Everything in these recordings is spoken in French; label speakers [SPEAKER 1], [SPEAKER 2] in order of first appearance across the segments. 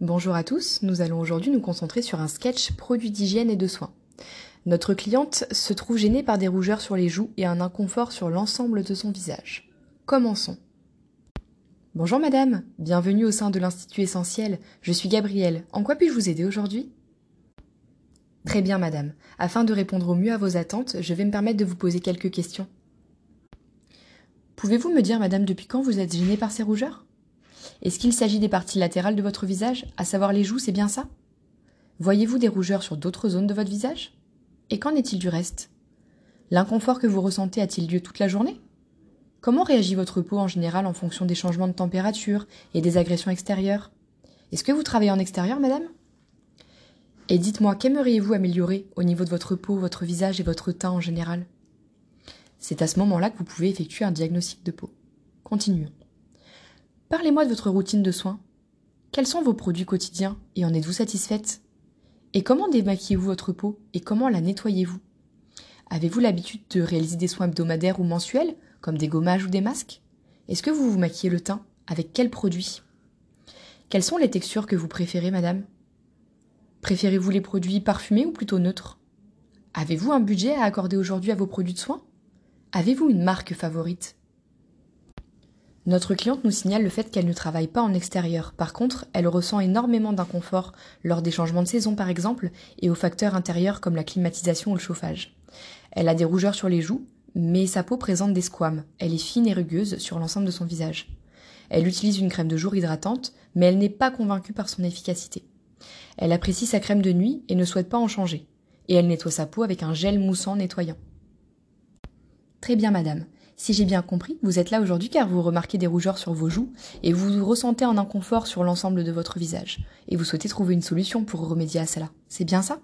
[SPEAKER 1] Bonjour à tous, nous allons aujourd'hui nous concentrer sur un sketch produit d'hygiène et de soins. Notre cliente se trouve gênée par des rougeurs sur les joues et un inconfort sur l'ensemble de son visage. Commençons. Bonjour madame, bienvenue au sein de l'Institut Essentiel. Je suis Gabrielle. En quoi puis-je vous aider aujourd'hui? Très bien madame. Afin de répondre au mieux à vos attentes, je vais me permettre de vous poser quelques questions. Pouvez-vous me dire madame depuis quand vous êtes gênée par ces rougeurs? Est-ce qu'il s'agit des parties latérales de votre visage, à savoir les joues, c'est bien ça? Voyez-vous des rougeurs sur d'autres zones de votre visage? Et qu'en est-il du reste? L'inconfort que vous ressentez a-t-il lieu toute la journée? Comment réagit votre peau en général en fonction des changements de température et des agressions extérieures? Est-ce que vous travaillez en extérieur, madame? Et dites-moi, qu'aimeriez-vous améliorer au niveau de votre peau, votre visage et votre teint en général? C'est à ce moment-là que vous pouvez effectuer un diagnostic de peau. Continuons. Parlez-moi de votre routine de soins. Quels sont vos produits quotidiens et en êtes-vous satisfaite? Et comment démaquillez-vous votre peau et comment la nettoyez-vous? Avez-vous l'habitude de réaliser des soins hebdomadaires ou mensuels, comme des gommages ou des masques? Est-ce que vous vous maquillez le teint? Avec quels produits Quelles sont les textures que vous préférez, madame? Préférez-vous les produits parfumés ou plutôt neutres? Avez-vous un budget à accorder aujourd'hui à vos produits de soins? Avez-vous une marque favorite? Notre cliente nous signale le fait qu'elle ne travaille pas en extérieur. Par contre, elle ressent énormément d'inconfort lors des changements de saison par exemple et aux facteurs intérieurs comme la climatisation ou le chauffage. Elle a des rougeurs sur les joues, mais sa peau présente des squames. Elle est fine et rugueuse sur l'ensemble de son visage. Elle utilise une crème de jour hydratante, mais elle n'est pas convaincue par son efficacité. Elle apprécie sa crème de nuit et ne souhaite pas en changer. Et elle nettoie sa peau avec un gel moussant nettoyant. Très bien, madame. Si j'ai bien compris, vous êtes là aujourd'hui car vous remarquez des rougeurs sur vos joues et vous vous ressentez un inconfort sur l'ensemble de votre visage. Et vous souhaitez trouver une solution pour remédier à cela. C'est bien ça?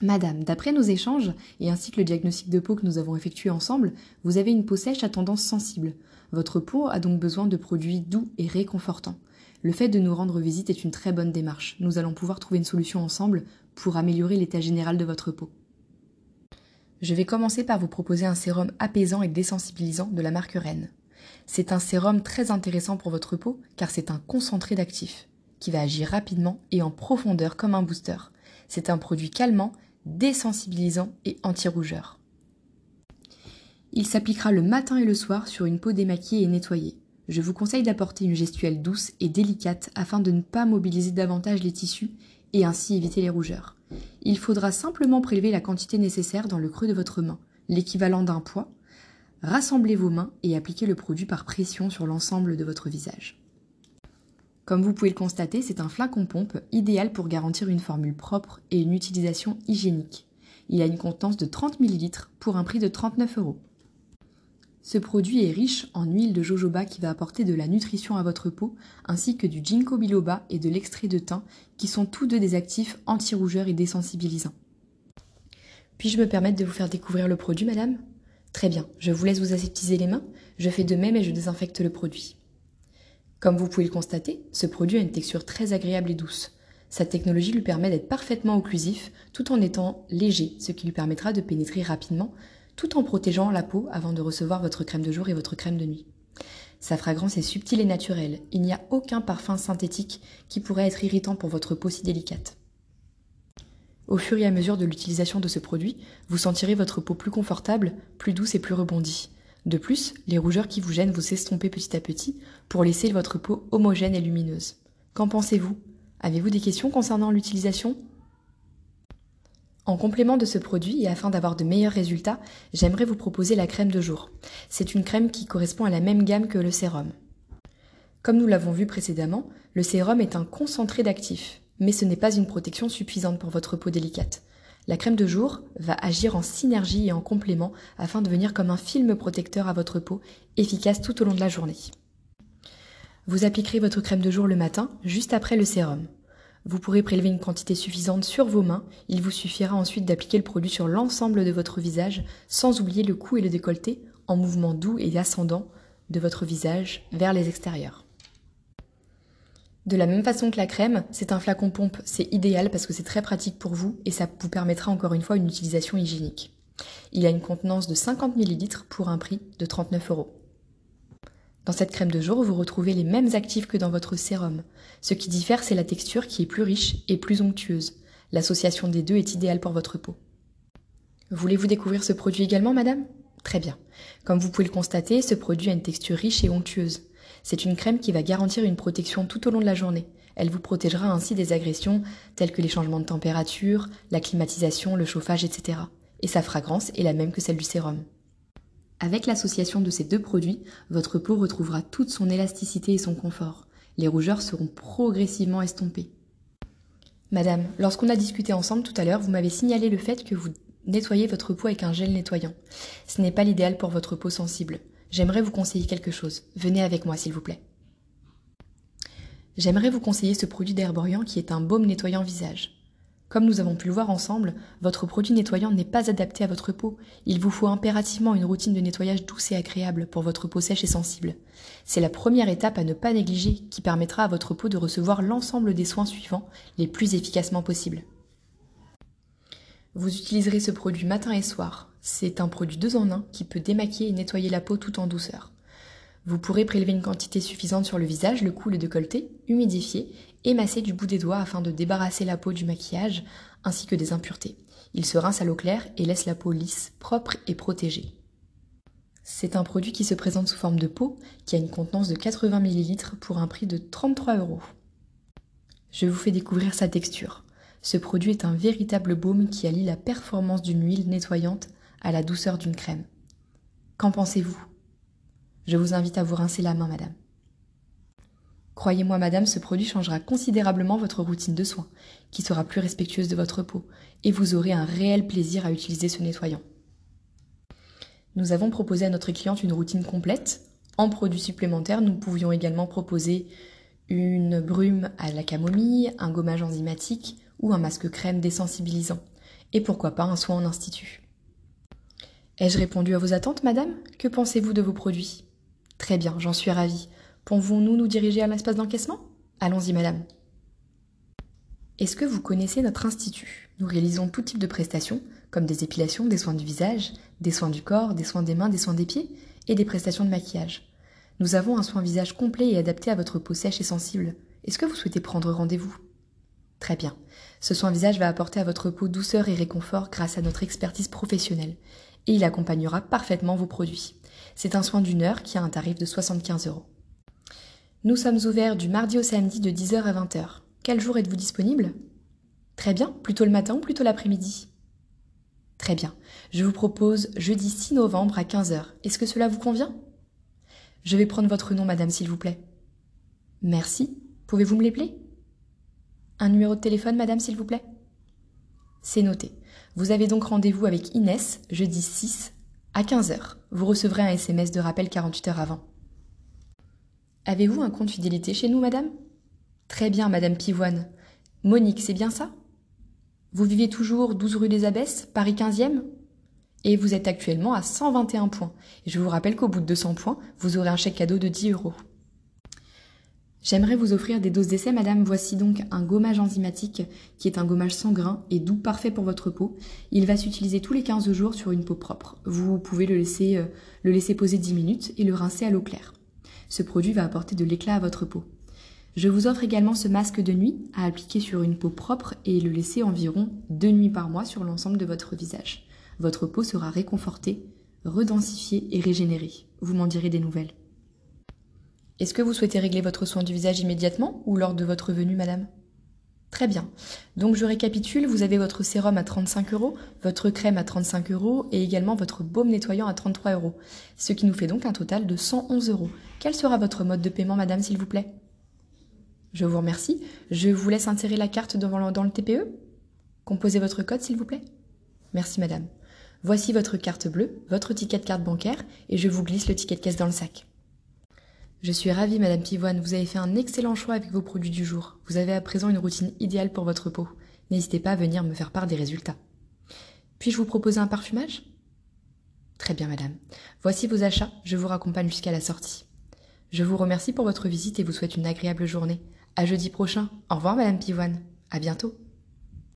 [SPEAKER 1] Madame, d'après nos échanges, et ainsi que le diagnostic de peau que nous avons effectué ensemble, vous avez une peau sèche à tendance sensible. Votre peau a donc besoin de produits doux et réconfortants. Le fait de nous rendre visite est une très bonne démarche. Nous allons pouvoir trouver une solution ensemble pour améliorer l'état général de votre peau. Je vais commencer par vous proposer un sérum apaisant et désensibilisant de la marque Rennes. C'est un sérum très intéressant pour votre peau car c'est un concentré d'actifs qui va agir rapidement et en profondeur comme un booster. C'est un produit calmant, désensibilisant et anti-rougeur. Il s'appliquera le matin et le soir sur une peau démaquillée et nettoyée. Je vous conseille d'apporter une gestuelle douce et délicate afin de ne pas mobiliser davantage les tissus et ainsi éviter les rougeurs. Il faudra simplement prélever la quantité nécessaire dans le creux de votre main, l'équivalent d'un poids. Rassemblez vos mains et appliquez le produit par pression sur l'ensemble de votre visage. Comme vous pouvez le constater, c'est un flacon pompe idéal pour garantir une formule propre et une utilisation hygiénique. Il a une contenance de 30 ml pour un prix de 39 euros. Ce produit est riche en huile de jojoba qui va apporter de la nutrition à votre peau, ainsi que du ginkgo biloba et de l'extrait de thym, qui sont tous deux des actifs anti-rougeurs et désensibilisants. Puis-je me permettre de vous faire découvrir le produit, madame? Très bien, je vous laisse vous aseptiser les mains, je fais de même et je désinfecte le produit. Comme vous pouvez le constater, ce produit a une texture très agréable et douce. Sa technologie lui permet d'être parfaitement occlusif tout en étant léger, ce qui lui permettra de pénétrer rapidement tout en protégeant la peau avant de recevoir votre crème de jour et votre crème de nuit. Sa fragrance est subtile et naturelle, il n'y a aucun parfum synthétique qui pourrait être irritant pour votre peau si délicate. Au fur et à mesure de l'utilisation de ce produit, vous sentirez votre peau plus confortable, plus douce et plus rebondie. De plus, les rougeurs qui vous gênent vous s'estomper petit à petit pour laisser votre peau homogène et lumineuse. Qu'en pensez-vous? Avez-vous des questions concernant l'utilisation? En complément de ce produit et afin d'avoir de meilleurs résultats, j'aimerais vous proposer la crème de jour. C'est une crème qui correspond à la même gamme que le sérum. Comme nous l'avons vu précédemment, le sérum est un concentré d'actifs, mais ce n'est pas une protection suffisante pour votre peau délicate. La crème de jour va agir en synergie et en complément afin de venir comme un film protecteur à votre peau, efficace tout au long de la journée. Vous appliquerez votre crème de jour le matin, juste après le sérum. Vous pourrez prélever une quantité suffisante sur vos mains. Il vous suffira ensuite d'appliquer le produit sur l'ensemble de votre visage, sans oublier le cou et le décolleté, en mouvement doux et ascendant de votre visage vers les extérieurs. De la même façon que la crème, c'est un flacon pompe, c'est idéal parce que c'est très pratique pour vous et ça vous permettra encore une fois une utilisation hygiénique. Il a une contenance de 50 ml pour un prix de 39 euros. Dans cette crème de jour, vous retrouvez les mêmes actifs que dans votre sérum. Ce qui diffère, c'est la texture qui est plus riche et plus onctueuse. L'association des deux est idéale pour votre peau. Voulez-vous découvrir ce produit également, madame? Très bien. Comme vous pouvez le constater, ce produit a une texture riche et onctueuse. C'est une crème qui va garantir une protection tout au long de la journée. Elle vous protégera ainsi des agressions telles que les changements de température, la climatisation, le chauffage, etc. Et sa fragrance est la même que celle du sérum. Avec l'association de ces deux produits, votre peau retrouvera toute son élasticité et son confort. Les rougeurs seront progressivement estompées. Madame, lorsqu'on a discuté ensemble tout à l'heure, vous m'avez signalé le fait que vous nettoyez votre peau avec un gel nettoyant. Ce n'est pas l'idéal pour votre peau sensible. J'aimerais vous conseiller quelque chose. Venez avec moi, s'il vous plaît. J'aimerais vous conseiller ce produit d'Herborian qui est un baume nettoyant visage. Comme nous avons pu le voir ensemble, votre produit nettoyant n'est pas adapté à votre peau. Il vous faut impérativement une routine de nettoyage douce et agréable pour votre peau sèche et sensible. C'est la première étape à ne pas négliger qui permettra à votre peau de recevoir l'ensemble des soins suivants les plus efficacement possibles. Vous utiliserez ce produit matin et soir. C'est un produit deux en un qui peut démaquiller et nettoyer la peau tout en douceur. Vous pourrez prélever une quantité suffisante sur le visage, le cou, le décolleté, humidifier et masser du bout des doigts afin de débarrasser la peau du maquillage ainsi que des impuretés. Il se rince à l'eau claire et laisse la peau lisse, propre et protégée. C'est un produit qui se présente sous forme de peau qui a une contenance de 80 ml pour un prix de 33 euros. Je vous fais découvrir sa texture. Ce produit est un véritable baume qui allie la performance d'une huile nettoyante à la douceur d'une crème. Qu'en pensez-vous? Je vous invite à vous rincer la main, madame. Croyez-moi, madame, ce produit changera considérablement votre routine de soins, qui sera plus respectueuse de votre peau, et vous aurez un réel plaisir à utiliser ce nettoyant. Nous avons proposé à notre cliente une routine complète. En produits supplémentaires, nous pouvions également proposer une brume à la camomille, un gommage enzymatique ou un masque crème désensibilisant. Et pourquoi pas un soin en institut. Ai-je répondu à vos attentes, madame? Que pensez-vous de vos produits? Très bien, j'en suis ravie. Pouvons-nous nous diriger à l'espace d'encaissement? Allons-y, madame. Est-ce que vous connaissez notre institut? Nous réalisons tout type de prestations, comme des épilations, des soins du visage, des soins du corps, des soins des mains, des soins des pieds, et des prestations de maquillage. Nous avons un soin visage complet et adapté à votre peau sèche et sensible. Est-ce que vous souhaitez prendre rendez-vous? Très bien. Ce soin visage va apporter à votre peau douceur et réconfort grâce à notre expertise professionnelle, et il accompagnera parfaitement vos produits. C'est un soin d'une heure qui a un tarif de 75 euros. Nous sommes ouverts du mardi au samedi de 10h à 20h. Quel jour êtes-vous disponible? Très bien, plutôt le matin ou plutôt l'après-midi? Très bien. Je vous propose jeudi 6 novembre à 15h. Est-ce que cela vous convient? Je vais prendre votre nom, madame, s'il vous plaît. Merci. Pouvez-vous me l'épeler Un numéro de téléphone, madame, s'il vous plaît? C'est noté. Vous avez donc rendez-vous avec Inès jeudi 6 à 15h, vous recevrez un SMS de rappel 48 heures avant. Avez-vous un compte fidélité chez nous, madame? Très bien, madame Pivoine. Monique, c'est bien ça? Vous vivez toujours 12 rue des Abbesses, Paris 15e Et vous êtes actuellement à 121 points. Et je vous rappelle qu'au bout de 200 points, vous aurez un chèque cadeau de 10 euros. J'aimerais vous offrir des doses d'essai, madame. Voici donc un gommage enzymatique qui est un gommage sans grain et doux, parfait pour votre peau. Il va s'utiliser tous les 15 jours sur une peau propre. Vous pouvez le laisser, euh, le laisser poser 10 minutes et le rincer à l'eau claire. Ce produit va apporter de l'éclat à votre peau. Je vous offre également ce masque de nuit à appliquer sur une peau propre et le laisser environ deux nuits par mois sur l'ensemble de votre visage. Votre peau sera réconfortée, redensifiée et régénérée. Vous m'en direz des nouvelles. Est-ce que vous souhaitez régler votre soin du visage immédiatement ou lors de votre venue, madame? Très bien. Donc je récapitule, vous avez votre sérum à 35 euros, votre crème à 35 euros et également votre baume nettoyant à 33 euros. Ce qui nous fait donc un total de 111 euros. Quel sera votre mode de paiement, madame, s'il vous plaît? Je vous remercie. Je vous laisse insérer la carte dans le TPE. Composez votre code, s'il vous plaît. Merci, madame. Voici votre carte bleue, votre ticket de carte bancaire et je vous glisse le ticket de caisse dans le sac. Je suis ravie, Madame Pivoine, vous avez fait un excellent choix avec vos produits du jour. Vous avez à présent une routine idéale pour votre peau. N'hésitez pas à venir me faire part des résultats. Puis-je vous proposer un parfumage? Très bien, Madame. Voici vos achats, je vous raccompagne jusqu'à la sortie. Je vous remercie pour votre visite et vous souhaite une agréable journée. À jeudi prochain. Au revoir, Madame Pivoine. À bientôt.